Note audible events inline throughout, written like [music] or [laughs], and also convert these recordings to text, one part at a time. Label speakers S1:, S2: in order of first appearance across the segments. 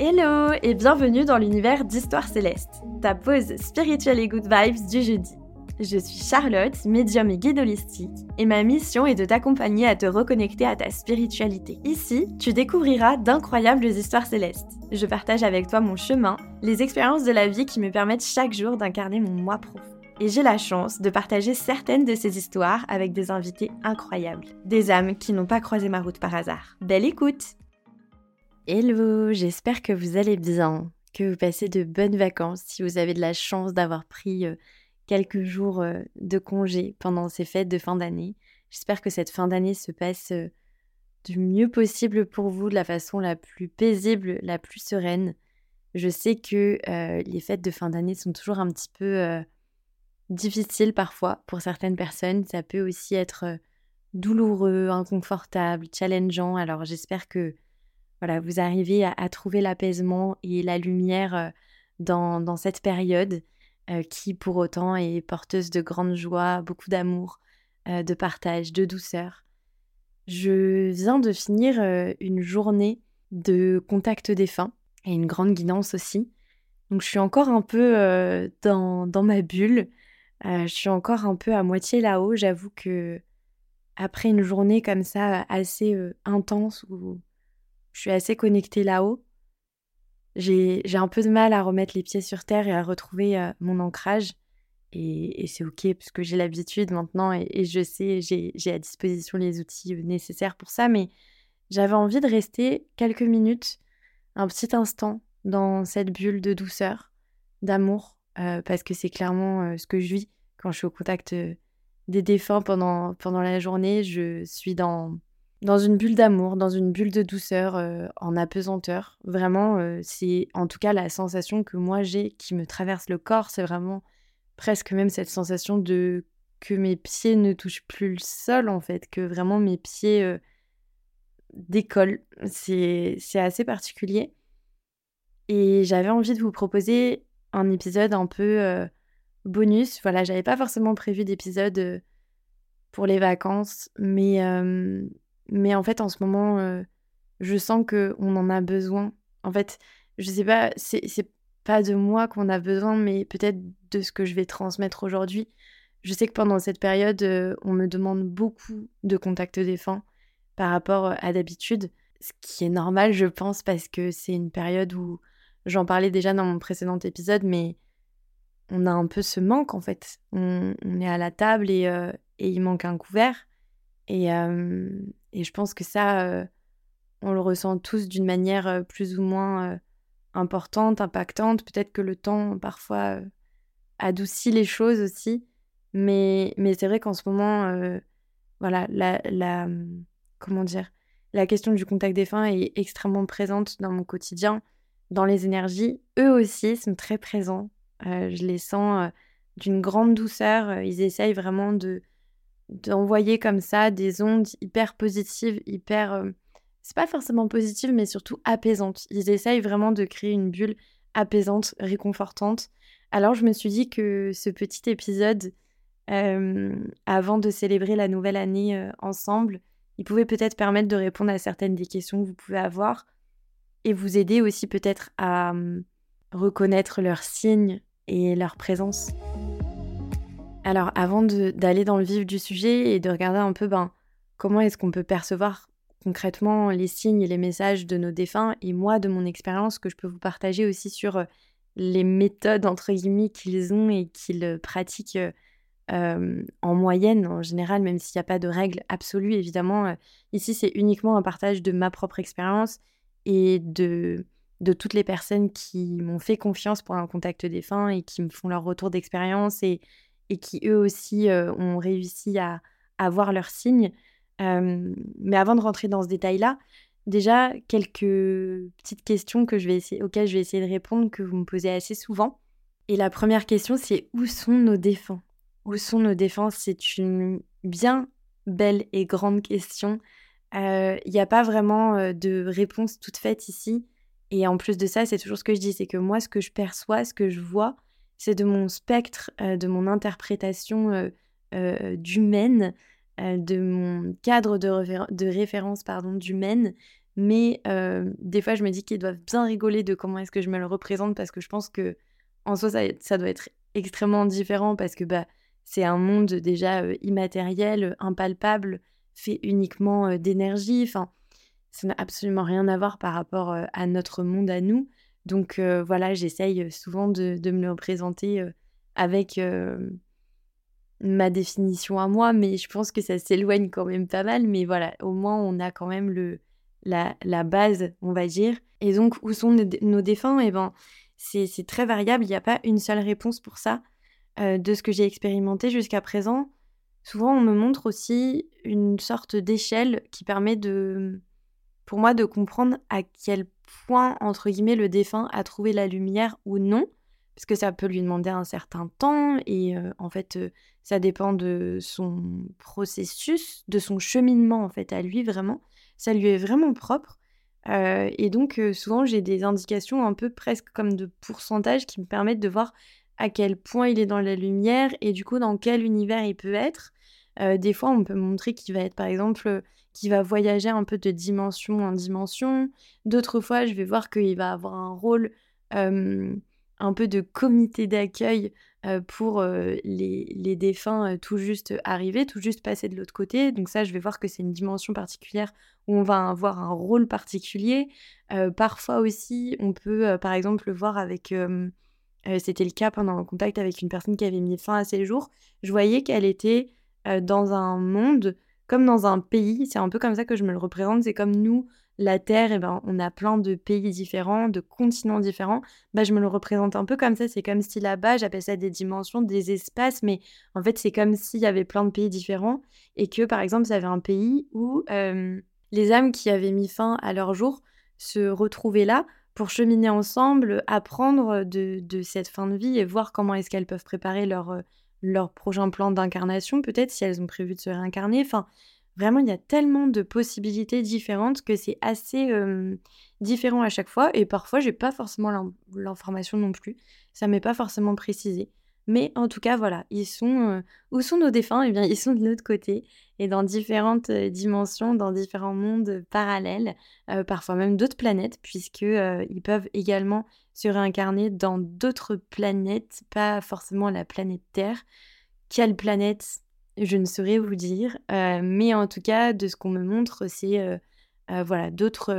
S1: Hello et bienvenue dans l'univers d'Histoire Céleste, ta pause spirituelle et good vibes du jeudi. Je suis Charlotte, médium et guide holistique, et ma mission est de t'accompagner à te reconnecter à ta spiritualité. Ici, tu découvriras d'incroyables histoires célestes. Je partage avec toi mon chemin, les expériences de la vie qui me permettent chaque jour d'incarner mon moi profond. Et j'ai la chance de partager certaines de ces histoires avec des invités incroyables, des âmes qui n'ont pas croisé ma route par hasard. Belle écoute Hello, j'espère que vous allez bien, que vous passez de bonnes vacances si vous avez de la chance d'avoir pris euh, quelques jours euh, de congé pendant ces fêtes de fin d'année. J'espère que cette fin d'année se passe euh, du mieux possible pour vous, de la façon la plus paisible, la plus sereine. Je sais que les fêtes de fin d'année sont toujours un petit peu difficiles parfois pour certaines personnes. Ça peut aussi être douloureux, inconfortable, challengeant. Alors j'espère que voilà, vous arrivez à, trouver l'apaisement et la lumière euh, dans, cette période euh, qui pour autant est porteuse de grande joie, beaucoup d'amour, euh, de partage, de douceur. Je viens de finir une journée de contact défunt et une grande guidance aussi. Donc je suis encore un peu dans, dans, ma bulle. je suis encore un peu à moitié là-haut. J'avoue que après une journée comme ça assez intense je suis assez connectée là-haut. J'ai un peu de mal à remettre les pieds sur terre et à retrouver euh, mon ancrage. Et, c'est OK parce que j'ai l'habitude maintenant et, je sais, j'ai à disposition les outils euh, nécessaires pour ça. Mais j'avais envie de rester quelques minutes, un petit instant dans cette bulle de douceur, d'amour, euh, parce que c'est clairement ce que je vis quand je suis au contact des défunts pendant, pendant la journée. Je suis dans dans une bulle d'amour, dans une bulle de douceur, euh, en apesanteur. Vraiment, euh, c'est en tout cas la sensation que moi j'ai qui me traverse le corps. C'est vraiment presque même cette sensation de que mes pieds ne touchent plus le sol en fait, que vraiment mes pieds euh, décollent. C'est assez particulier. Et j'avais envie de vous proposer un épisode un peu bonus. Voilà, j'avais pas forcément prévu d'épisode pour les vacances, mais mais en fait, en ce moment, euh, je sens qu'on en a besoin. En fait, je sais pas, c'est pas de moi qu'on a besoin, mais peut-être de ce que je vais transmettre aujourd'hui. Je sais que pendant cette période, euh, on me demande beaucoup de contacts défunts par rapport euh, à d'habitude, ce qui est normal, je pense, parce que c'est une période où j'en parlais déjà dans mon précédent épisode, mais on a un peu ce manque en fait. On, est à la table et, et il manque un couvert. Et, et je pense que ça, on le ressent tous d'une manière plus ou moins importante, impactante. Peut-être que le temps, parfois, adoucit les choses aussi. Mais, c'est vrai qu'en ce moment, voilà, la, mmh, comment dire, la question du contact défunt est extrêmement présente dans mon quotidien, dans les énergies. Eux aussi sont très présents. je les sens d'une grande douceur. Ils essayent vraiment de, d'envoyer comme ça des ondes hyper positives, hyper... Euh, c'est pas forcément positive, mais surtout apaisantes. Ils essayent vraiment de créer une bulle apaisante, réconfortante. Alors je me suis dit que ce petit épisode, euh, avant de célébrer la nouvelle année euh, ensemble, il pouvait peut-être permettre de répondre à certaines des questions que vous pouvez avoir et vous aider aussi peut-être à hum, reconnaître leurs signes et leur présence. Alors, avant d'aller dans le vif du sujet et de regarder un peu ben, comment est-ce qu'on peut percevoir concrètement les signes et les messages de nos défunts, et moi, de mon expérience, que je peux vous partager aussi sur euh, les méthodes, entre guillemets, qu'ils ont et qu'ils euh, pratiquent euh, en moyenne, en général, même s'il n'y a pas de règle absolue, évidemment. ici, c'est uniquement un partage de ma propre expérience et de, de toutes les personnes qui m'ont fait confiance pour un contact défunt et qui me font leur retour d'expérience et, et qui eux aussi euh, ont réussi à, avoir leurs signes. mais avant de rentrer dans ce détail-là, déjà quelques petites questions que je vais essayer, auxquelles je vais essayer de répondre, que vous me posez assez souvent. Et la première question, c'est où sont nos défunts? Où sont nos défunts? C'est une bien belle et grande question. Il n'y a pas vraiment euh, de réponse toute faite ici. Et en plus de ça, c'est toujours ce que je dis, c'est que moi, ce que je perçois, ce que je vois, c'est de mon spectre, de mon interprétation euh, d'humaine, de mon cadre de, référence pardon, d'humaine, mais des fois je me dis qu'ils doivent bien rigoler de comment est-ce que je me le représente parce que je pense que en soi ça, doit être extrêmement différent parce que bah c'est un monde déjà immatériel, impalpable, fait uniquement d'énergie. Enfin, ça n'a absolument rien à voir par rapport à notre monde à nous. Donc voilà, j'essaye souvent de, de, me le représenter avec ma définition à moi, mais je pense que ça s'éloigne quand même pas mal. Mais voilà, au moins on a quand même le, la, la base, on va dire. Et donc, où sont nos, défunts? Eh ben, c'est très variable, il n'y a pas une seule réponse pour ça. de ce que j'ai expérimenté jusqu'à présent, souvent on me montre aussi une sorte d'échelle qui permet de, pour moi, de comprendre à quel point, entre guillemets, le défunt a trouvé la lumière ou non parce que ça peut lui demander un certain temps et en fait ça dépend de son processus, de son cheminement en fait à lui vraiment. Ça lui est vraiment propre et donc souvent j'ai des indications un peu presque comme de pourcentage qui me permettent de voir à quel point il est dans la lumière et du coup dans quel univers il peut être. Des fois on peut montrer qu'il va être par exemple qu'il va voyager un peu de dimension en dimension. D'autres fois je vais voir qu'il va avoir un rôle un peu de comité d'accueil pour les, défunts tout juste arrivés, tout juste passés de l'autre côté. Donc ça, je vais voir que c'est une dimension particulière où on va avoir un rôle particulier. parfois aussi, on peut, par exemple, le voir avec... C'était le cas pendant le contact avec une personne qui avait mis fin à ses jours. Je voyais qu'elle était dans un monde comme dans un pays. C'est un peu comme ça que je me le représente. C'est comme nous, la Terre, eh ben, on a plein de pays différents, de continents différents. Bah, je me le représente un peu comme ça. C'est comme si là-bas, j'appelle ça des dimensions, des espaces, mais en fait, c'est comme s'il y avait plein de pays différents et que, par exemple, il y avait un pays où les âmes qui avaient mis fin à leur jour se retrouvaient là pour cheminer ensemble, apprendre de, de cette fin de vie et voir comment est-ce qu'elles peuvent préparer leur, leur prochain plan d'incarnation, peut-être si elles ont prévu de se réincarner. Enfin, Vraiment, il y a tellement de possibilités différentes que c'est assez différent à chaque fois. Et parfois, j'ai pas forcément l'information non plus. Ça m'est pas forcément précisé. Mais en tout cas, voilà, ils sont. où sont nos défunts? Eh bien, ils sont de l'autre côté et dans différentes dimensions, dans différents mondes parallèles, parfois même d'autres planètes, puisqu'ils ils peuvent également se réincarner dans d'autres planètes, pas forcément la planète Terre. Quelle planète je ne saurais vous dire, mais en tout cas, de ce qu'on me montre, c'est voilà d'autres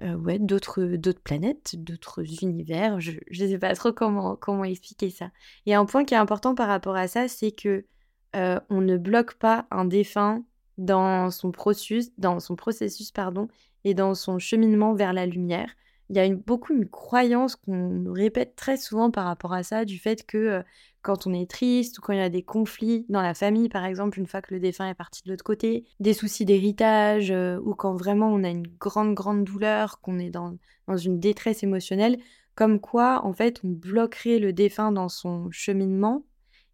S1: ouais, d'autres planètes, d'autres univers. Je ne sais pas trop comment comment expliquer ça. Et un point qui est important par rapport à ça, c'est que on ne bloque pas un défunt dans son processus, dans son processus pardon, et dans son cheminement vers la lumière il y a beaucoup une croyance qu'on répète très souvent par rapport à ça, du fait que quand on est triste ou quand il y a des conflits dans la famille, par exemple, une fois que le défunt est parti de l'autre côté, des soucis d'héritage, ou quand vraiment on a une grande, grande douleur, qu'on est dans, dans une détresse émotionnelle, comme quoi, en fait, on bloquerait le défunt dans son cheminement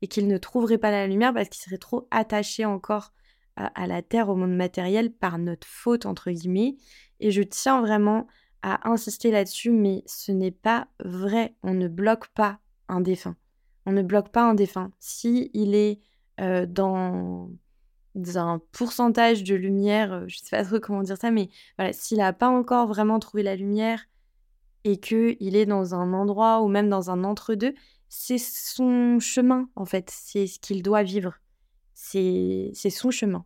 S1: et qu'il ne trouverait pas la lumière parce qu'il serait trop attaché encore à, à la terre, au monde matériel, par notre faute, entre guillemets. Et je tiens vraiment à insister là-dessus, mais ce n'est pas vrai. On ne bloque pas un défunt. On ne bloque pas un défunt. Si il est euh, dans, un pourcentage de lumière, euh, je ne sais pas trop comment dire ça, mais voilà, s'il n'a pas encore vraiment trouvé la lumière et qu'il est dans un endroit ou même dans un entre-deux, c'est son chemin en fait, c'est ce qu'il doit vivre. C'est son chemin.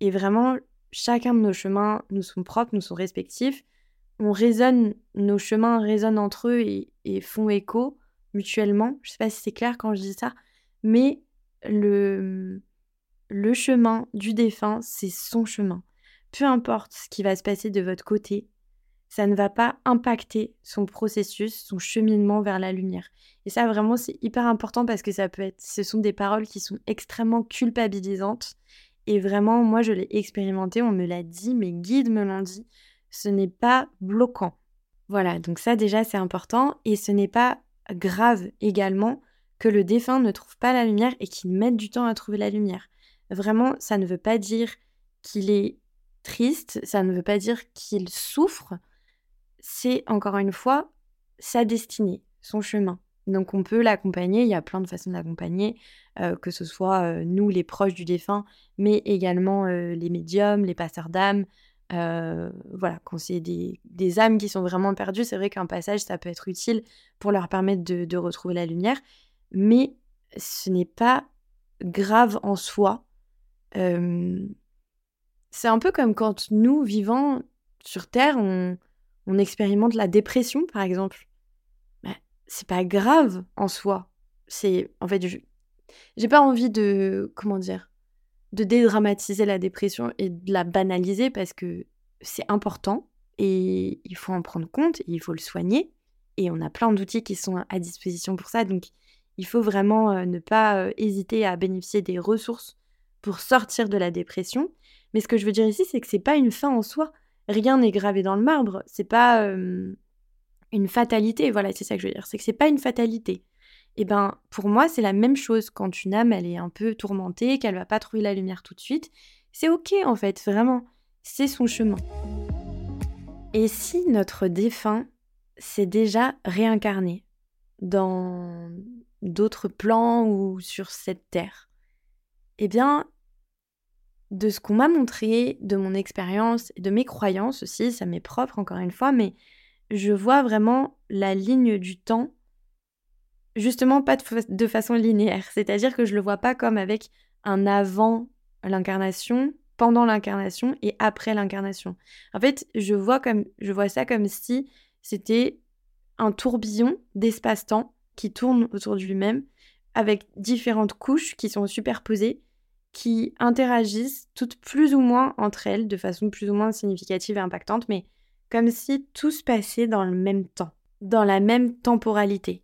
S1: Et vraiment, chacun de nos chemins nous sont propres, nous sont respectifs on résonne, nos chemins résonnent entre eux et, font écho mutuellement. Je sais pas si c'est clair quand je dis ça, mais le, le chemin du défunt, c'est son chemin. Peu importe ce qui va se passer de votre côté, ça ne va pas impacter son processus, son cheminement vers la lumière. Et ça, vraiment, c'est hyper important parce que ça peut être, ce sont des paroles qui sont extrêmement culpabilisantes. Et vraiment, moi, je l'ai expérimenté, on me l'a dit, mes guides me l'ont dit ce n'est pas bloquant. Voilà, donc ça déjà c'est important et ce n'est pas grave également que le défunt ne trouve pas la lumière et qu'il mette du temps à trouver la lumière. Vraiment, ça ne veut pas dire qu'il est triste, ça ne veut pas dire qu'il souffre. C'est encore une fois sa destinée, son chemin. Donc on peut l'accompagner, il y a plein de façons de l'accompagner, euh, que ce soit euh, nous les proches du défunt, mais également euh, les médiums, les passeurs d'âme, voilà, quand c'est des, des, âmes qui sont vraiment perdues, c'est vrai qu'un passage, ça peut être utile pour leur permettre de, retrouver la lumière, mais ce n'est pas grave en soi. c'est un peu comme quand nous, vivant sur Terre, on, on expérimente la dépression, par exemple. Bah, c'est pas grave en soi. C'est en fait, j'ai pas envie de comment dire, de dédramatiser la dépression et de la banaliser parce que c'est important et il faut en prendre compte et il faut le soigner. Et on a plein d'outils qui sont à disposition pour ça. Donc, il faut vraiment euh, ne pas euh, hésiter à bénéficier des ressources pour sortir de la dépression. Mais ce que je veux dire ici, c'est que c'est pas une fin en soi rien n'est gravé dans le marbre. C'est pas une fatalité. Voilà, c'est ça que je veux dire. C'est que c'est pas une fatalité. Et eh ben, pour moi, c'est la même chose quand une âme, elle est un peu tourmentée, qu'elle va pas trouver la lumière tout de suite. C'est ok en fait, vraiment. C'est son chemin. Et si notre défunt s'est déjà réincarné dans d'autres plans ou sur cette terre, eh bien, de ce qu'on m'a montré, de mon expérience et de mes croyances aussi, ça m'est propre encore une fois, mais je vois vraiment la ligne du temps, justement pas de, façon linéaire. C'est-à-dire que je le vois pas comme avec un avant l'incarnation, pendant l'incarnation et après l'incarnation. En fait, je vois, comme, je vois ça comme si c'était un tourbillon d'espace-temps qui tourne autour de lui-même avec différentes couches qui sont superposées qui interagissent toutes plus ou moins entre elles de façon plus ou moins significative et impactante, mais comme si tout se passait dans le même temps, dans la même temporalité.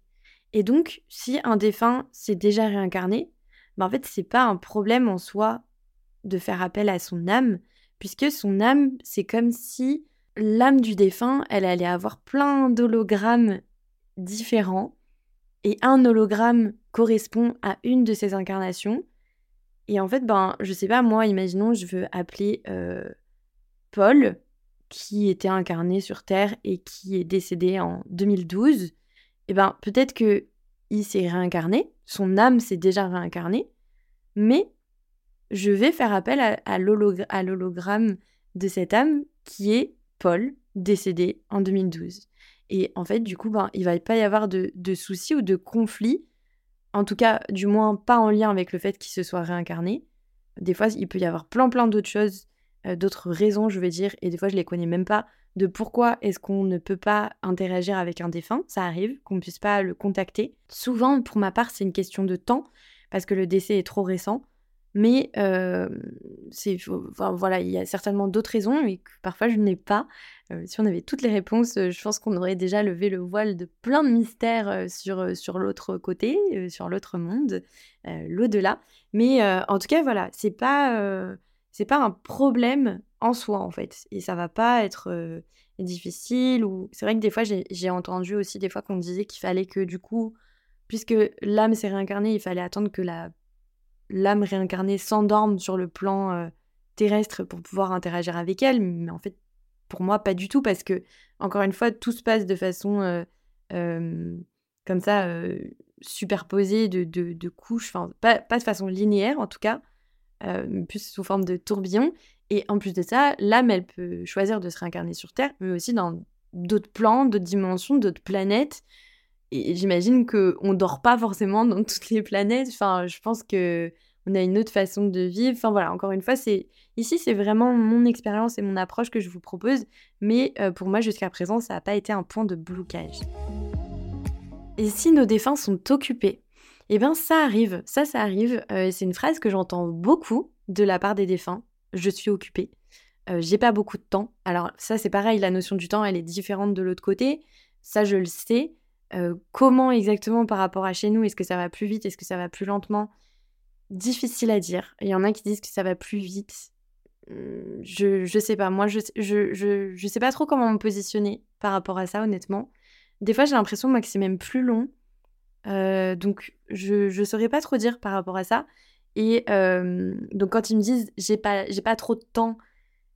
S1: Et donc, si un défunt s'est déjà réincarné, ben en fait, c'est pas un problème en soi de faire appel à son âme, puisque son âme, c'est comme si l'âme du défunt, elle allait avoir plein d'hologrammes différents, et un hologramme correspond à une de ces incarnations, et en fait, ben, je sais pas, moi, imaginons, je veux appeler euh, Paul, qui était incarné sur Terre et qui est décédé en 2012. Et ben, peut-être que il s'est réincarné, son âme s'est déjà réincarnée, mais je vais faire appel à, l'hologramme de cette âme qui est Paul, décédé en 2012. Et en fait, du coup, ben, il va pas y avoir de, de soucis ou de conflits en tout cas, du moins pas en lien avec le fait qu'il se soit réincarné. Des fois, il peut y avoir plein plein d'autres choses, d'autres raisons, je veux dire, et des fois, je les connais même pas, de pourquoi est-ce qu'on ne peut pas interagir avec un défunt. Ça arrive, qu'on ne puisse pas le contacter. Souvent, pour ma part, c'est une question de temps, parce que le décès est trop récent. Mais euh, voilà, il y a certainement d'autres raisons et que parfois je n'ai pas. Euh, si on avait toutes les réponses, euh, je pense qu'on aurait déjà levé le voile de plein de mystères sur, sur l'autre côté, sur l'autre monde, l'au-delà. Mais en tout cas, voilà, c'est pas, c'est pas un problème en soi en fait. Et ça va pas être difficile. Ou... C'est vrai que des fois, j'ai entendu aussi des fois qu'on disait qu'il fallait que du coup, puisque l'âme s'est réincarnée, il fallait attendre que la l'âme réincarnée s'endorme sur le plan terrestre pour pouvoir interagir avec elle. Mais en fait, pour moi, pas du tout, parce que, encore une fois, tout se passe de façon comme ça, superposée de, de, couches, enfin, pas, de façon linéaire en tout cas, plus sous forme de tourbillon. Et en plus de ça, l'âme, elle peut choisir de se réincarner sur Terre, mais aussi dans d'autres plans, d'autres dimensions, d'autres planètes. Et j'imagine qu'on dort pas forcément dans toutes les planètes. Enfin, je pense que on a une autre façon de vivre. Enfin voilà, encore une fois, c'est ici c'est vraiment mon expérience et mon approche que je vous propose, mais pour moi jusqu'à présent, ça n'a pas été un point de blocage. Et si nos défunts sont occupés, eh bien ça arrive, ça ça arrive. Euh, c'est une phrase que j'entends beaucoup de la part des défunts. Je suis occupée. Euh, j'ai pas beaucoup de temps. Alors ça c'est pareil, la notion du temps elle est différente de l'autre côté. Ça je le sais. Euh, comment exactement par rapport à chez nous Est-ce que ça va plus vite Est-ce que ça va plus lentement? Difficile à dire. Il y en a qui disent que ça va plus vite. Hum, je, je sais pas. Moi, je, je, je, je sais pas trop comment me positionner par rapport à ça, honnêtement. Des fois, j'ai l'impression, moi, que c'est même plus long. Euh, donc, je, je saurais pas trop dire par rapport à ça. Et euh, donc, quand ils me disent j'ai pas, j'ai pas trop de temps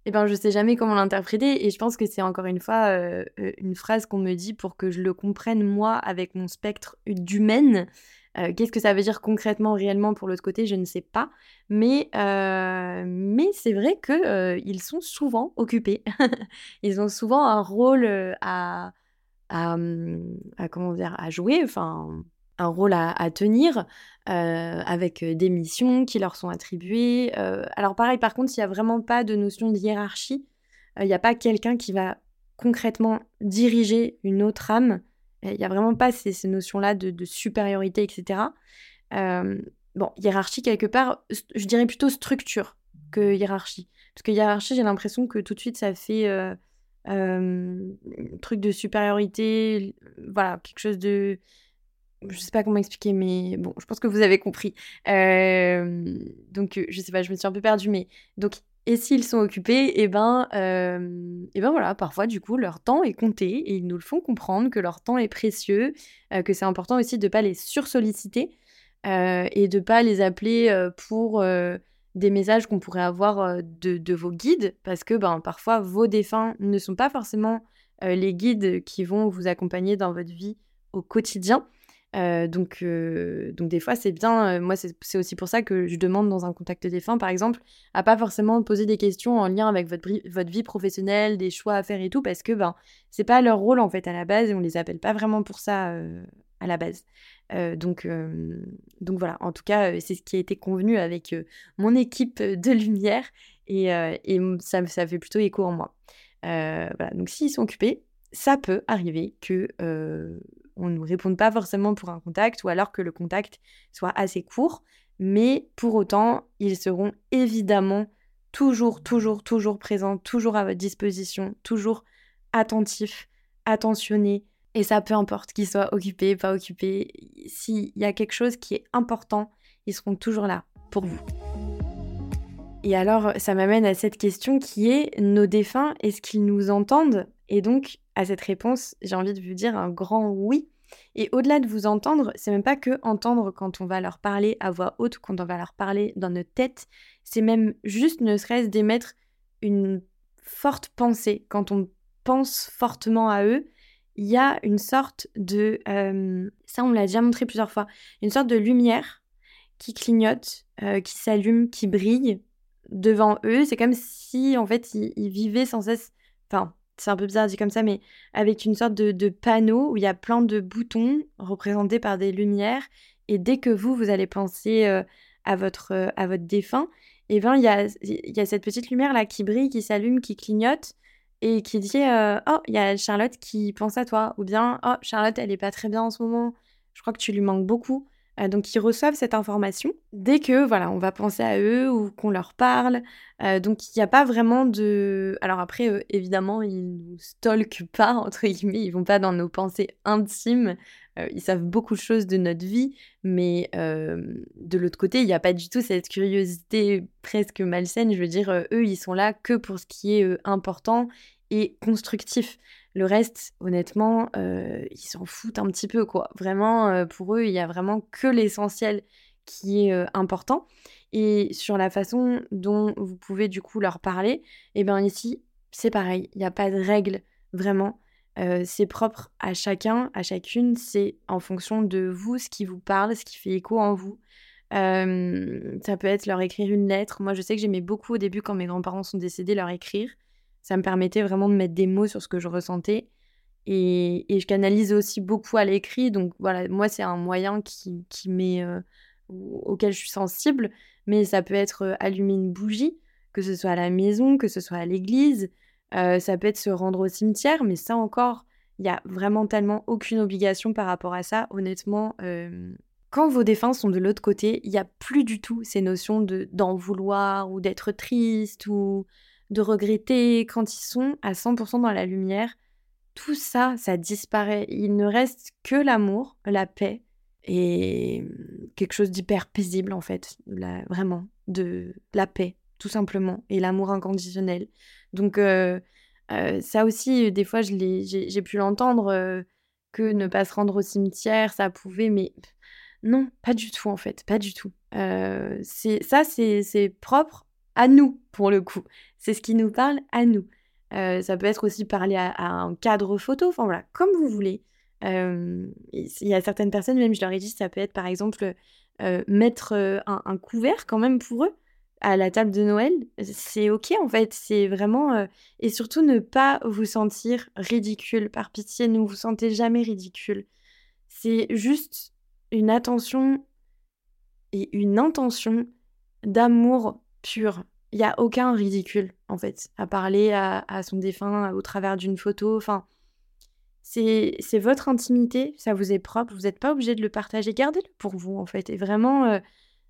S1: eh ben, je sais jamais comment l'interpréter. Et je pense que c'est encore une fois euh, une phrase qu'on me dit pour que je le comprenne moi avec mon spectre d'humaine. Qu'est-ce que ça veut dire concrètement, réellement pour l'autre côté, je ne sais pas. Mais, mais c'est vrai qu'ils sont souvent occupés. [laughs] Ils ont souvent un rôle à, à, à, comment dire, à jouer, enfin un rôle à, tenir avec des missions qui leur sont attribuées. alors pareil, par contre, il n'y a vraiment pas de notion de hiérarchie. Il n'y a pas quelqu'un qui va concrètement diriger une autre âme. Il n'y a vraiment pas ces, notions-là de, supériorité, etc. bon, hiérarchie quelque part, je dirais plutôt structure que hiérarchie. Parce que hiérarchie, j'ai l'impression que tout de suite, ça fait truc de supériorité, voilà, quelque chose de je sais pas comment expliquer, mais bon, je pense que vous avez compris. donc, je sais pas, je me suis un peu perdue, mais donc, et s'ils sont occupés, et eh ben, et ben voilà, parfois, du coup, leur temps est compté et ils nous le font comprendre que leur temps est précieux, que c'est important aussi de pas les sursolliciter et de pas les appeler pour des messages qu'on pourrait avoir de, vos guides, parce que ben, parfois, vos défunts ne sont pas forcément les guides qui vont vous accompagner dans votre vie au quotidien. Donc, donc des fois, c'est bien. Moi, c'est aussi pour ça que je demande dans un contact défunt, par exemple, à pas forcément poser des questions en lien avec votre, votre vie professionnelle, des choix à faire et tout, parce que ben, c'est pas leur rôle en fait à la base et on les appelle pas vraiment pour ça à la base. Donc, donc voilà. En tout cas, c'est ce qui a été convenu avec mon équipe de lumière et, ça fait plutôt écho en moi. voilà. Donc, s'ils sont occupés, ça peut arriver que on ne nous réponde pas forcément pour un contact ou alors que le contact soit assez court. Mais pour autant, ils seront évidemment toujours, toujours, toujours présents, toujours à votre disposition, toujours attentifs, attentionnés. Et ça, peu importe qu'ils soient occupés, pas occupés, s'il y a quelque chose qui est important, ils seront toujours là pour vous. Et alors, ça m'amène à cette question qui est nos défunts, est-ce qu'ils nous entendent? Et donc, à cette réponse, j'ai envie de vous dire un grand oui. Et au-delà de vous entendre, c'est même pas que entendre quand on va leur parler à voix haute, quand on va leur parler dans notre tête, c'est même juste ne serait-ce d'émettre une forte pensée. Quand on pense fortement à eux, il y a une sorte de... Euh, ça, on me l'a déjà montré plusieurs fois. Une sorte de lumière qui clignote, euh, qui s'allume, qui brille devant eux. C'est comme si, en fait, ils vivaient sans cesse... Enfin, c'est un peu bizarre dit comme ça, mais avec une sorte de, panneau où il y a plein de boutons représentés par des lumières. Et dès que vous, vous allez penser euh, à, votre, à votre défunt, et eh ben, il y a, y a cette petite lumière là qui brille, qui s'allume, qui clignote et qui dit euh, Oh, il y a Charlotte qui pense à toi. Ou bien Oh, Charlotte, elle est pas très bien en ce moment. Je crois que tu lui manques beaucoup. Euh, donc ils reçoivent cette information dès que voilà on va penser à eux ou qu'on leur parle. Euh, donc il n'y a pas vraiment de. Alors après évidemment ils nous stalkent pas [laughs] entre guillemets, ils vont pas dans nos pensées intimes. Euh, ils savent beaucoup de choses de notre vie, mais de l'autre côté il n'y a pas du tout cette curiosité presque malsaine. Je veux dire eux ils sont là que pour ce qui est important et constructif. Le reste, honnêtement, euh, ils s'en foutent un petit peu, quoi. Vraiment, euh, pour eux, il y a vraiment que l'essentiel qui est euh, important. Et sur la façon dont vous pouvez du coup leur parler, eh bien ici, c'est pareil. Il n'y a pas de règle, vraiment. c'est propre à chacun, à chacune. C'est en fonction de vous, ce qui vous parle, ce qui fait écho en vous. ça peut être leur écrire une lettre. Moi, je sais que j'aimais beaucoup au début, quand mes grands-parents sont décédés, leur écrire. Ça me permettait vraiment de mettre des mots sur ce que je ressentais. Et, je canalise aussi beaucoup à l'écrit. Donc voilà, moi, c'est un moyen qui, qui met, euh, auquel je suis sensible. Mais ça peut être euh, allumer une bougie, que ce soit à la maison, que ce soit à l'église. Euh, ça peut être se rendre au cimetière. Mais ça encore, il n'y a vraiment tellement aucune obligation par rapport à ça. Honnêtement, quand vos défunts sont de l'autre côté, il n'y a plus du tout ces notions d'en vouloir ou d'être triste ou de regretter quand ils sont à 100% dans la lumière. Tout ça, ça disparaît. Il ne reste que l'amour, la paix et quelque chose d'hyper paisible en fait, vraiment, de la paix tout simplement et l'amour inconditionnel. Donc euh, euh, ça aussi, des fois, j'ai pu l'entendre euh, que ne pas se rendre au cimetière, ça pouvait, mais non, pas du tout en fait, pas du tout. ça, c'est propre à nous, pour le coup. C'est ce qui nous parle à nous. Euh, ça peut être aussi parler à, un cadre photo, enfin voilà, comme vous voulez. il y a certaines personnes, même je leur ai dit, ça peut être par exemple mettre un, couvert quand même pour eux à la table de Noël. C'est ok en fait, c'est vraiment... et surtout ne pas vous sentir ridicule. Par pitié, ne vous sentez jamais ridicule. C'est juste une attention et une intention d'amour pur. Il n'y a aucun ridicule, en fait, à parler à, son défunt au travers d'une photo. Enfin, c'est votre intimité, ça vous est propre, vous n'êtes pas obligé de le partager. Gardez-le pour vous, en fait. Et vraiment, euh,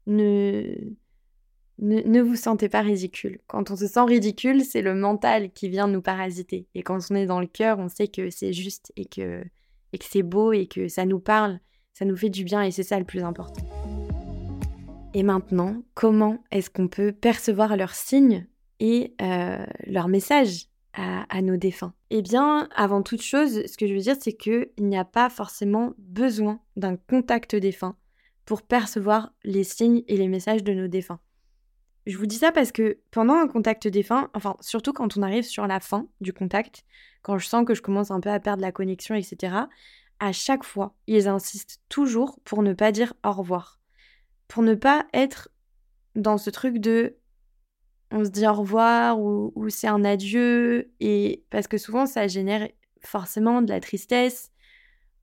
S1: ne, ne, vous sentez pas ridicule. Quand on se sent ridicule, c'est le mental qui vient nous parasiter. Et quand on est dans le cœur, on sait que c'est juste et que, et que c'est beau et que ça nous parle, ça nous fait du bien et c'est ça le plus important. Et maintenant, comment est-ce qu'on peut percevoir leurs signes et euh, leurs messages à, nos défunts? Eh bien, avant toute chose, ce que je veux dire, c'est qu'il n'y a pas forcément besoin d'un contact défunt pour percevoir les signes et les messages de nos défunts. Je vous dis ça parce que pendant un contact défunt, enfin surtout quand on arrive sur la fin du contact, quand je sens que je commence un peu à perdre la connexion, etc., à chaque fois, ils insistent toujours pour ne pas dire au revoir pour ne pas être dans ce truc de on se dit au revoir ou, c'est un adieu. Et parce que souvent ça génère forcément de la tristesse.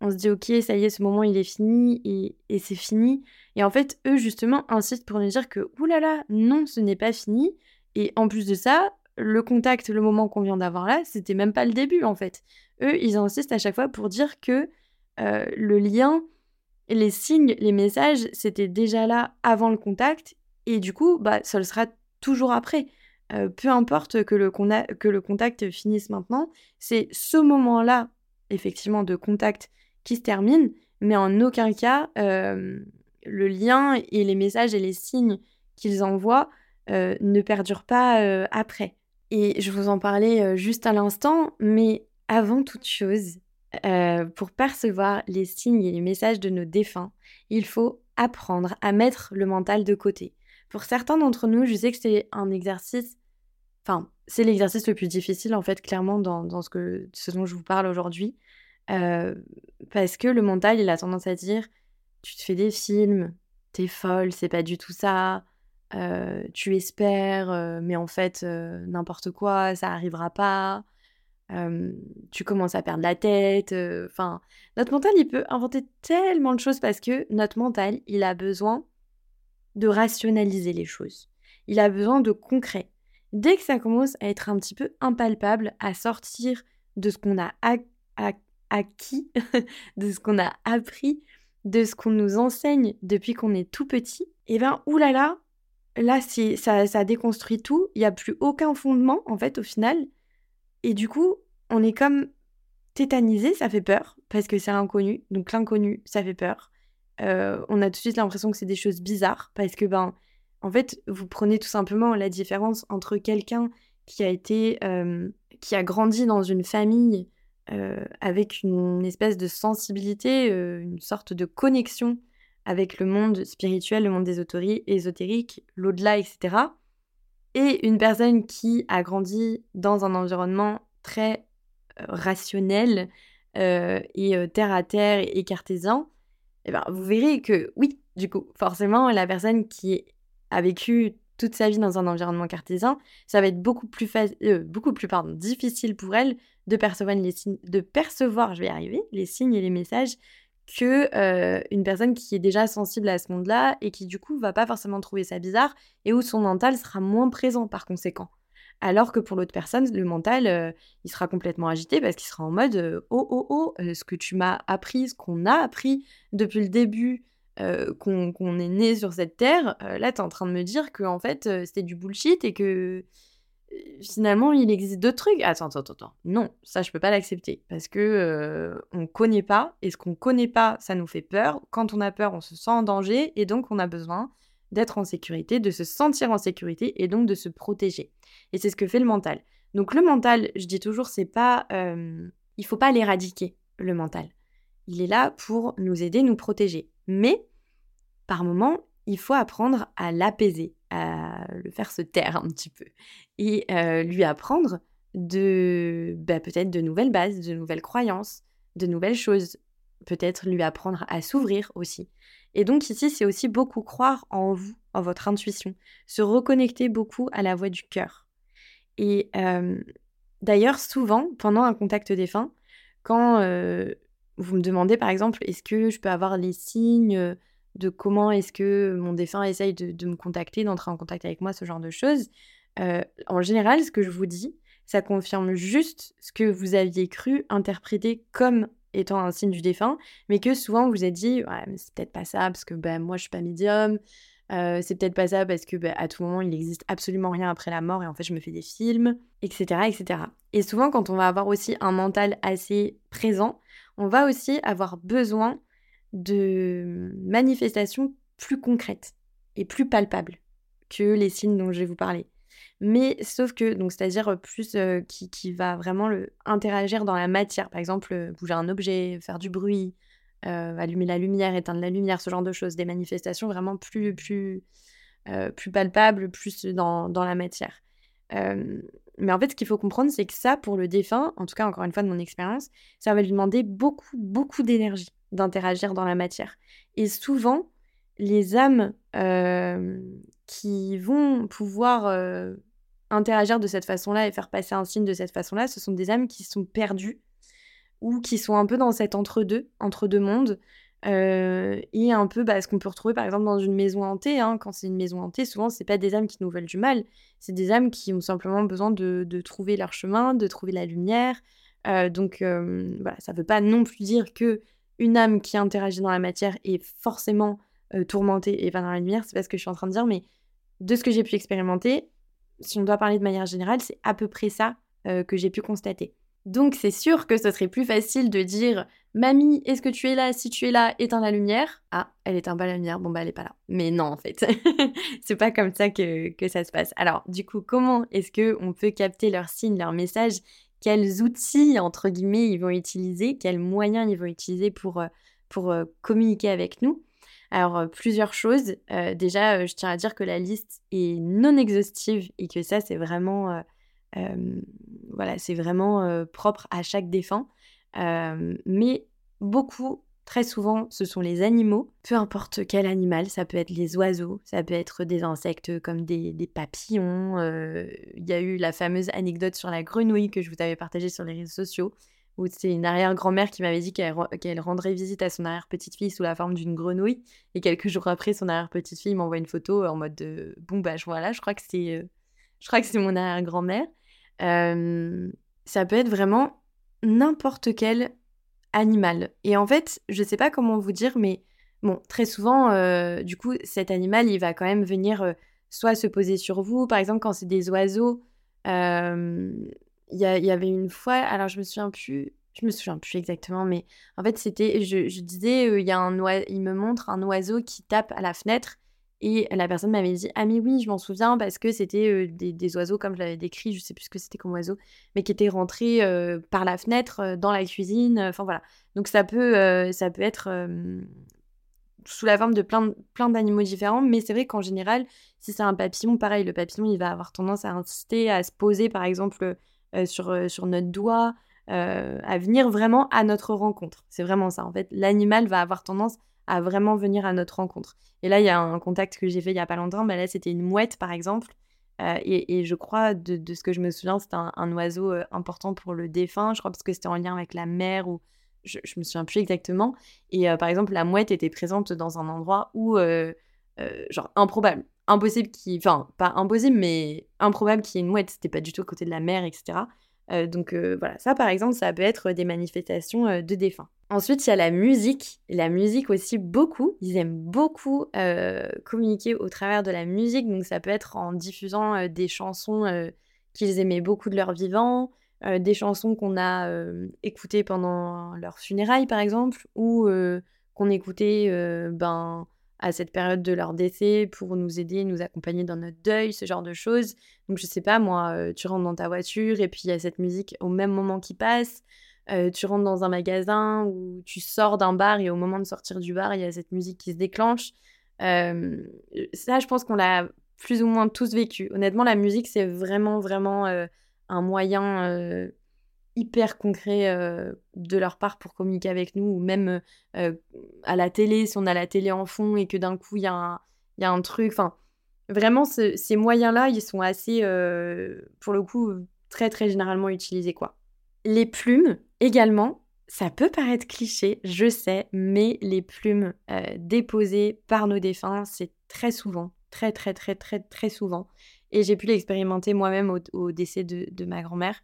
S1: On se dit ok ça y est ce moment il est fini et, c'est fini. Et en fait eux justement insistent pour nous dire que oulala non ce n'est pas fini. Et en plus de ça le contact le moment qu'on vient d'avoir là c'était même pas le début en fait. Eux ils insistent à chaque fois pour dire que euh, le lien les signes, les messages, c'était déjà là avant le contact et du coup, bah, ça le sera toujours après. Euh, peu importe que le, contact finisse maintenant, c'est ce moment-là, effectivement, de contact qui se termine, mais en aucun cas, euh, le lien et les messages et les signes qu'ils envoient euh, ne perdurent pas après. Et je vous en parlais juste à l'instant, mais avant toute chose, euh, pour percevoir les signes et les messages de nos défunts, il faut apprendre à mettre le mental de côté. Pour certains d'entre nous, je sais que c'est un exercice, enfin, c'est l'exercice le plus difficile en fait, clairement, dans, ce, dont je vous parle aujourd'hui. Euh, parce que le mental, il a tendance à dire, tu te fais des films, t'es folle, c'est pas du tout ça, euh, tu espères, mais en fait, n'importe quoi, ça arrivera pas tu commences à perdre la tête. Enfin, notre mental, il peut inventer tellement de choses parce que notre mental, il a besoin de rationaliser les choses. Il a besoin de concret. Dès que ça commence à être un petit peu impalpable, à sortir de ce qu'on a acquis, [laughs] de ce qu'on a appris, de ce qu'on nous enseigne depuis qu'on est tout petit, et eh bien, oulala, là, ça, ça déconstruit tout. Il n'y a plus aucun fondement, en fait, au final. Et du coup, on est comme tétanisé, ça fait peur, parce que c'est l'inconnu. Donc l'inconnu, ça fait peur. Euh, on a tout de suite l'impression que c'est des choses bizarres, parce que, ben, en fait, vous prenez tout simplement la différence entre quelqu'un qui a été, euh, qui a grandi dans une famille euh, avec une espèce de sensibilité, une sorte de connexion avec le monde spirituel, le monde ésotérique, l'au-delà, etc et une personne qui a grandi dans un environnement très euh, rationnel euh, et euh, terre à terre et, cartésien, eh ben, vous verrez que oui, du coup, forcément, la personne qui a vécu toute sa vie dans un environnement cartésien, ça va être beaucoup plus, beaucoup plus pardon, difficile pour elle de percevoir, les signes, de percevoir, je vais y arriver, les signes et les messages que euh, une personne qui est déjà sensible à ce monde-là et qui du coup va pas forcément trouver ça bizarre et où son mental sera moins présent par conséquent. Alors que pour l'autre personne, le mental, euh, il sera complètement agité parce qu'il sera en mode euh, oh oh oh, ce que tu m'as appris, ce qu'on a appris depuis le début qu'on est né sur cette terre, là tu es en train de me dire que en fait c'était du bullshit et que finalement, il existe d'autres trucs. Attends, attends, attends. Non, ça, je peux pas l'accepter. Parce que euh, on connaît pas. Et ce qu'on connaît pas, ça nous fait peur. Quand on a peur, on se sent en danger. Et donc, on a besoin d'être en sécurité, de se sentir en sécurité et donc de se protéger. Et c'est ce que fait le mental. Donc, le mental, je dis toujours, c'est pas. Euh, il faut pas l'éradiquer, le mental. Il est là pour nous aider, nous protéger. Mais, par moment, il faut apprendre à l'apaiser, à le faire se taire un petit peu et euh, lui apprendre de bah, peut-être de nouvelles bases, de nouvelles croyances, de nouvelles choses peut-être lui apprendre à s'ouvrir aussi. Et donc ici, c'est aussi beaucoup croire en vous, en votre intuition, se reconnecter beaucoup à la voix du cœur. Et d'ailleurs, souvent, pendant un contact défunt, quand vous me demandez par exemple, est-ce que je peux avoir les signes de comment est-ce que mon défunt essaye de, me contacter, d'entrer en contact avec moi, ce genre de choses, en général, ce que je vous dis, ça confirme juste ce que vous aviez cru interpréter comme étant un signe du défunt, mais que souvent vous êtes dit, c'est peut-être pas ça parce que ben, moi je suis pas médium, euh, c'est peut-être pas ça parce que bah, à tout moment il n'existe absolument rien après la mort et en fait je me fais des films, etc., etc. Et souvent quand on va avoir aussi un mental assez présent, on va aussi avoir besoin de manifestations plus concrètes et plus palpables que les signes dont je vais vous parler. Mais sauf que, donc c'est-à-dire plus qui, qui, va vraiment le, interagir dans la matière, par exemple bouger un objet, faire du bruit, euh, allumer la lumière, éteindre la lumière, ce genre de choses, des manifestations vraiment plus, plus, euh, plus palpables, plus dans, dans la matière. Euh, mais en fait, ce qu'il faut comprendre, c'est que ça, pour le défunt, en tout cas, encore une fois, de mon expérience, ça va lui demander beaucoup, beaucoup d'énergie d'interagir dans la matière. Et souvent, les âmes qui vont pouvoir interagir de cette façon-là et faire passer un signe de cette façon-là, ce sont des âmes qui sont perdues ou qui sont un peu dans cet entre-deux, entre deux mondes, euh, et un peu bah, ce qu'on peut retrouver par exemple dans une maison hantée. Hein. Quand c'est une maison hantée, souvent c'est pas des âmes qui nous veulent du mal, c'est des âmes qui ont simplement besoin de, trouver leur chemin, de trouver la lumière. Euh, donc euh, voilà, ça veut pas non plus dire que une âme qui interagit dans la matière est forcément tourmentée et pas dans la lumière. C'est pas ce que je suis en train de dire, mais de ce que j'ai pu expérimenter, si on doit parler de manière générale, c'est à peu près ça que j'ai pu constater. Donc c'est sûr que ce serait plus facile de dire Mamie, est-ce que tu es là? Si tu es là, éteins la lumière. Ah, elle éteint pas la lumière, bon bah elle est pas là. Mais non en fait, [laughs] c'est pas comme ça que, ça se passe. Alors du coup, comment est-ce que on peut capter leurs signes, leurs messages Quels outils entre guillemets ils vont utiliser Quels moyens ils vont utiliser pour, euh, pour euh, communiquer avec nous alors, euh, plusieurs choses. déjà, je tiens à dire que la liste est non exhaustive et que ça, c'est vraiment voilà, c'est vraiment propre à chaque défunt. mais beaucoup, très souvent, ce sont les animaux. Peu importe quel animal, ça peut être les oiseaux, ça peut être des insectes comme des, papillons. Il y a eu la fameuse anecdote sur la grenouille que je vous avais partagée sur les réseaux sociaux où c'est une arrière-grand-mère qui m'avait dit qu'elle rendrait visite à son arrière-petite-fille sous la forme d'une grenouille. Et quelques jours après, son arrière-petite-fille m'envoie une photo en mode de bon, bah voilà, je crois que c'est, je crois que c'est mon arrière-grand-mère ça peut être vraiment n'importe quel animal. Et en fait, je sais pas comment vous dire, mais bon, très souvent, du coup, cet animal, il va quand même venir soit se poser sur vous. Par exemple, quand c'est des oiseaux, il y, avait une fois, alors je me souviens plus, je me souviens plus exactement, mais en fait, c'était, je, disais, il y a un il me montre un oiseau qui tape à la fenêtre et la personne m'avait dit Ah, mais oui, je m'en souviens parce que c'était des, oiseaux, comme je l'avais décrit, je sais plus ce que c'était comme oiseau, mais qui étaient rentrés par la fenêtre dans la cuisine. Enfin voilà. Donc ça peut, ça peut être sous la forme de plein, plein d'animaux différents, mais c'est vrai qu'en général, si c'est un papillon, pareil, le papillon, il va avoir tendance à insister, à se poser par exemple sur, sur notre doigt, à venir vraiment à notre rencontre. C'est vraiment ça. En fait, l'animal va avoir tendance à vraiment venir à notre rencontre. Et là, il y a un contact que j'ai fait il y a pas longtemps, mais là, c'était une mouette, par exemple. Euh, et, je crois, de, ce que je me souviens, c'était un, oiseau euh, important pour le défunt. Je crois parce que c'était en lien avec la mer ou je, je me souviens plus exactement. Et euh, par exemple, la mouette était présente dans un endroit où, genre, improbable, impossible qui, enfin, pas impossible, mais improbable qu'il y ait une mouette. C'était pas du tout à côté de la mer, etc. donc voilà, ça par exemple, ça peut être des manifestations de défunts. Ensuite, il y a la musique. La musique aussi, beaucoup. Ils aiment beaucoup euh, communiquer au travers de la musique. Donc, ça peut être en diffusant euh, des chansons euh, qu'ils aimaient beaucoup de leur vivant, des chansons qu'on a écoutées pendant leur funérailles, par exemple, ou qu'on écoutait ben, à cette période de leur décès pour nous aider, nous accompagner dans notre deuil, ce genre de choses. Donc, je sais pas, moi, tu rentres dans ta voiture et puis il y a cette musique au même moment qui passe. Euh, tu rentres dans un magasin ou tu sors d'un bar et au moment de sortir du bar, il y a cette musique qui se déclenche. Euh, ça, je pense qu'on l'a plus ou moins tous vécu. Honnêtement, la musique, c'est vraiment, vraiment euh, un moyen hyper concret de leur part pour communiquer avec nous, ou même à la télé, si on a la télé en fond et que d'un coup il y, a un truc. Enfin, vraiment, ces moyens-là, ils sont assez, pour le coup, très très généralement utilisés. quoi. Les plumes également, ça peut paraître cliché, je sais, mais les plumes déposées par nos défunts, c'est très souvent, très très très très très souvent. Et j'ai pu l'expérimenter moi-même au, décès de ma grand-mère.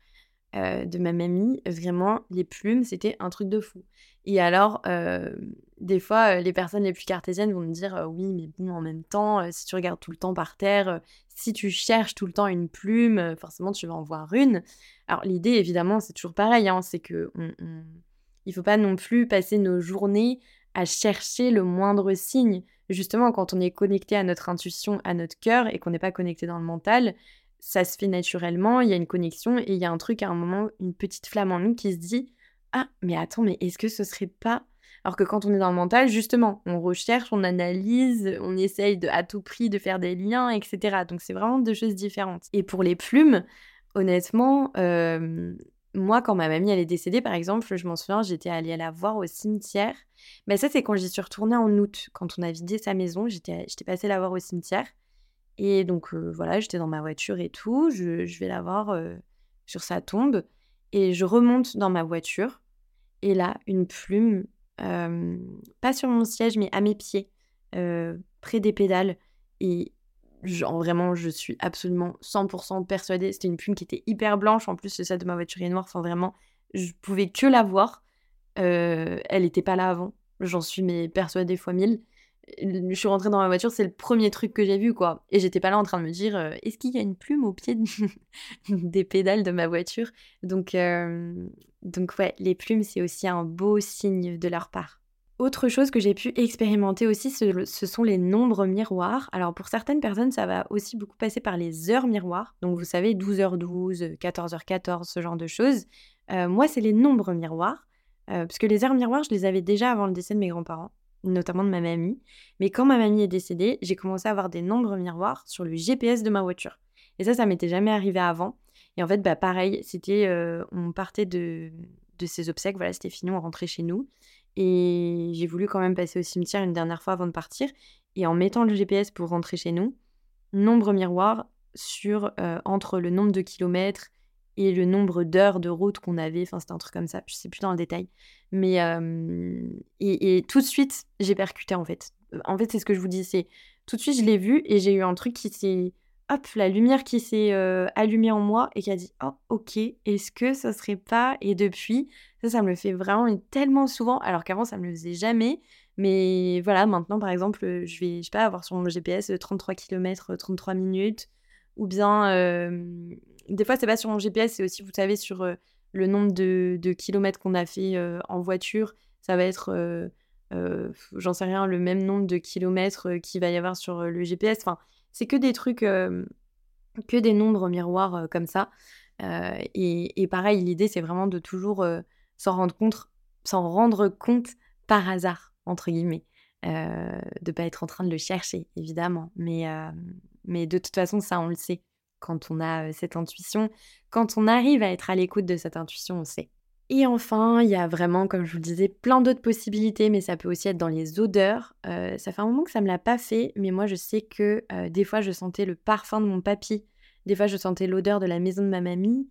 S1: Euh, de ma mamie, vraiment, les plumes, c'était un truc de fou. Et alors, euh, des fois, euh, les personnes les plus cartésiennes vont me dire Oui, mais bon, en même temps, si tu regardes tout le temps par terre, si tu cherches tout le temps une plume, forcément, tu vas en voir une. Alors, l'idée, évidemment, c'est toujours pareil hein, c'est que il faut pas non plus passer nos journées à chercher le moindre signe. Justement, quand on est connecté à notre intuition, à notre cœur, et qu'on n'est pas connecté dans le mental, ça se fait naturellement, il y a une connexion et il y a un truc à un moment, une petite flamme en nous qui se dit Ah, mais attends, mais est-ce que ce serait pas? Alors que quand on est dans le mental, justement, on recherche, on analyse, on essaye de, à tout prix de faire des liens, etc. Donc c'est vraiment deux choses différentes. Et pour les plumes, honnêtement, moi, quand ma mamie elle est décédée, par exemple, je m'en souviens, j'étais allée la voir au cimetière. Mais ça, c'est quand j'y suis retournée en août, quand on a vidé sa maison, j'étais passée la voir au cimetière. Et donc voilà, j'étais dans ma voiture et tout, je, vais la voir sur sa tombe, et je remonte dans ma voiture, et là, une plume, pas sur mon siège, mais à mes pieds, près des pédales, et vraiment, je suis absolument 100% persuadée, c'était une plume qui était hyper blanche, en plus, celle de ma voiture est noire, enfin vraiment, je pouvais que la voir, elle n'était pas là avant, j'en suis mais persuadée fois mille, je suis rentrée dans ma voiture, c'est le premier truc que j'ai vu, quoi. Et j'étais pas là en train de me dire, euh, est-ce qu'il y a une plume au pied [laughs] des pédales de ma voiture? Donc, euh, donc ouais, les plumes, c'est aussi un beau signe de leur part. Autre chose que j'ai pu expérimenter aussi, ce, sont les nombres miroirs. Alors pour certaines personnes, ça va aussi beaucoup passer par les heures miroirs. Donc vous savez, 12h12, 14h14, ce genre de choses. Euh, moi, c'est les nombres miroirs. parce que les heures miroirs, je les avais déjà avant le décès de mes grands-parents notamment de ma mamie. Mais quand ma mamie est décédée, j'ai commencé à avoir des nombres miroirs sur le GPS de ma voiture. Et ça, ça m'était jamais arrivé avant. Et en fait, bah, pareil, c'était, euh, on partait de, de ces obsèques, voilà, c'était fini, on rentrait chez nous. Et j'ai voulu quand même passer au cimetière une dernière fois avant de partir. Et en mettant le GPS pour rentrer chez nous, nombre miroir sur euh, entre le nombre de kilomètres et le nombre d'heures de route qu'on avait. Enfin, c'était un truc comme ça, je sais plus dans le détail. Mais et, tout de suite, j'ai percuté en fait. En fait, c'est ce que je vous dis, c'est tout de suite, je l'ai vu et j'ai eu un truc qui s'est hop, la lumière qui s'est allumée en moi et qui a dit oh ok, est-ce que ça serait pas? Et depuis, ça, ça me le fait vraiment tellement souvent, alors qu'avant ça me le faisait jamais. Mais voilà, maintenant par exemple, je vais, je sais pas, avoir sur mon GPS 33 km, 33 minutes, ou bien des fois c'est pas sur mon GPS, c'est aussi, vous savez, sur le nombre de, kilomètres qu'on a fait en voiture, ça va être, j'en sais rien, le même nombre de kilomètres qu'il va y avoir sur le GPS. Enfin, c'est que des trucs, que des nombres miroirs comme ça. Et, pareil, l'idée, c'est vraiment de toujours s'en rendre compte, s'en rendre compte par hasard, entre guillemets. de pas être en train de le chercher, évidemment. Mais, mais de toute façon, ça, on le sait quand on a cette intuition. Quand on arrive à être à l'écoute de cette intuition, on sait. Et enfin, il y a vraiment, comme je vous le disais, plein d'autres possibilités, mais ça peut aussi être dans les odeurs. ça fait un moment que ça ne me l'a pas fait, mais moi je sais que des fois je sentais le parfum de mon papy, des fois je sentais l'odeur de la maison de ma mamie.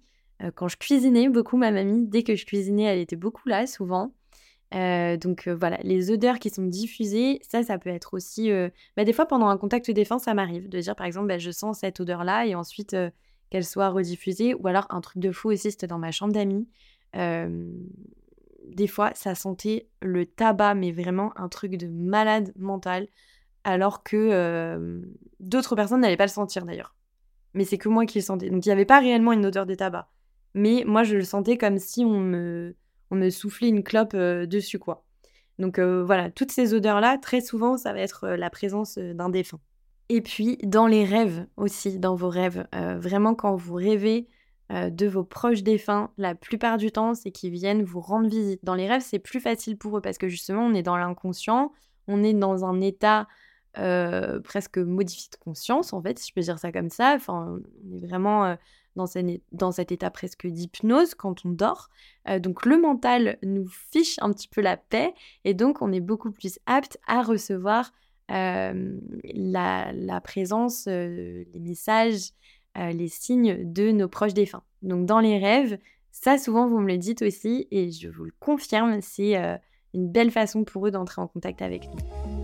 S1: quand je cuisinais beaucoup ma mamie, dès que je cuisinais, elle était beaucoup là, souvent. Euh, donc euh, voilà, les odeurs qui sont diffusées, ça, ça peut être aussi... Euh, bah, des fois, pendant un contact défense, ça m'arrive de dire, par exemple, bah, je sens cette odeur-là et ensuite qu'elle soit rediffusée. Ou alors, un truc de fou aussi, c'était dans ma chambre d'amis. des fois, ça sentait le tabac, mais vraiment un truc de malade mental, alors que d'autres personnes n'allaient pas le sentir d'ailleurs. Mais c'est que moi qui le sentais. Donc, il n'y avait pas réellement une odeur de tabac. Mais moi, je le sentais comme si on me on me soufflait une clope euh, dessus, quoi. Donc euh, voilà, toutes ces odeurs-là, très souvent, ça va être euh, la présence d'un défunt. Et puis, dans les rêves aussi, dans vos rêves, vraiment quand vous rêvez de vos proches défunts, la plupart du temps, c'est qu'ils viennent vous rendre visite. Dans les rêves, c'est plus facile pour eux parce que justement, on est dans l'inconscient, on est dans un état presque modifié de conscience, en fait, si je peux dire ça comme ça. Enfin, on est vraiment dans, cet état presque d'hypnose quand on dort. Euh, donc le mental nous fiche un petit peu la paix et donc on est beaucoup plus apte à recevoir euh, la, la, présence, les messages, les signes de nos proches défunts. Donc dans les rêves, ça souvent vous me le dites aussi et je vous le confirme, c'est une belle façon pour eux d'entrer en contact avec nous.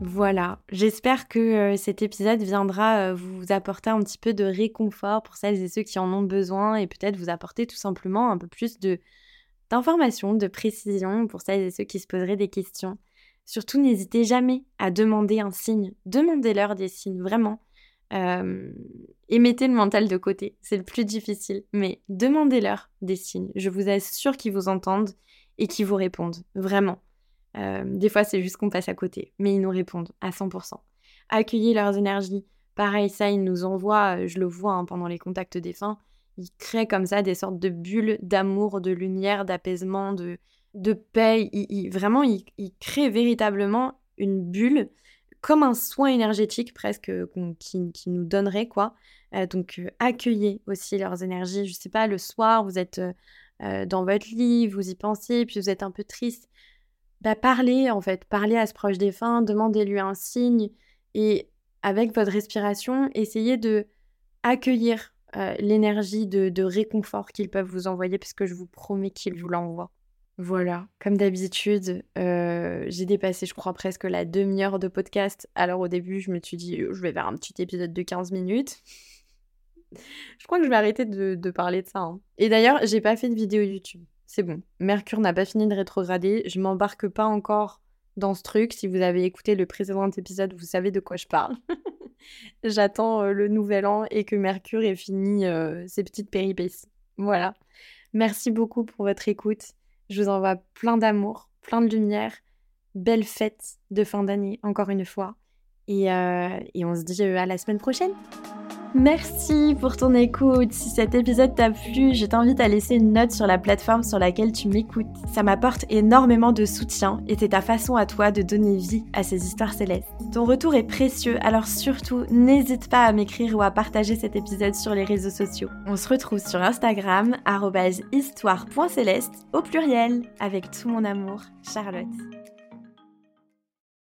S1: Voilà, j'espère que euh, cet épisode viendra euh, vous apporter un petit peu de réconfort pour celles et ceux qui en ont besoin et peut-être vous apporter tout simplement un peu plus de d'informations, de précision pour celles et ceux qui se poseraient des questions. Surtout, n'hésitez jamais à demander un signe. Demandez-leur des signes, vraiment. Euh, et mettez le mental de côté, c'est le plus difficile. Mais demandez-leur des signes. Je vous assure qu'ils vous entendent et qu'ils vous répondent, vraiment. Euh, des fois, c'est juste qu'on passe à côté, mais ils nous répondent à 100%. Accueillir leurs énergies. Pareil, ça, ils nous envoient, euh, je le vois hein, pendant les contacts défunts, ils créent comme ça des sortes de bulles d'amour, de lumière, d'apaisement, de, paix. Vraiment, ils, créent véritablement une bulle, comme un soin énergétique presque qui, nous donnerait, quoi. Euh, donc, accueillez aussi leurs énergies. Je sais pas, le soir, vous êtes dans votre lit, vous y pensez, puis vous êtes un peu triste bah, parlez en fait, parlez à ce proche défunt, demandez-lui un signe et avec votre respiration, essayez de accueillir euh, l'énergie de, réconfort qu'ils peuvent vous envoyer parce que je vous promets qu'ils vous l'envoient. Voilà, comme d'habitude, euh, j'ai dépassé, je crois, presque la demi-heure de podcast. Alors au début, je me suis dit, je vais faire un petit épisode de 15 minutes. je crois que je vais arrêter de, parler de ça. Hein. Et d'ailleurs, j'ai pas fait de vidéo YouTube c'est bon. Mercure n'a pas fini de rétrograder. Je m'embarque pas encore dans ce truc. Si vous avez écouté le précédent épisode, vous savez de quoi je parle. [laughs] J'attends euh, le nouvel an et que Mercure ait fini euh, ses petites péripéties. Voilà. Merci beaucoup pour votre écoute. Je vous envoie plein d'amour, plein de lumière. Belle fête de fin d'année, encore une fois. Et, euh, et on se dit à la semaine prochaine. Merci pour ton écoute. Si cet épisode t'a plu, je t'invite à laisser une note sur la plateforme sur laquelle tu m'écoutes. Ça m'apporte énormément de soutien et c'est ta façon à toi de donner vie à ces histoires célestes. Ton retour est précieux, alors surtout n'hésite pas à m'écrire ou à partager cet épisode sur les réseaux sociaux. On se retrouve sur Instagram, histoire.céleste au pluriel, avec tout mon amour, Charlotte.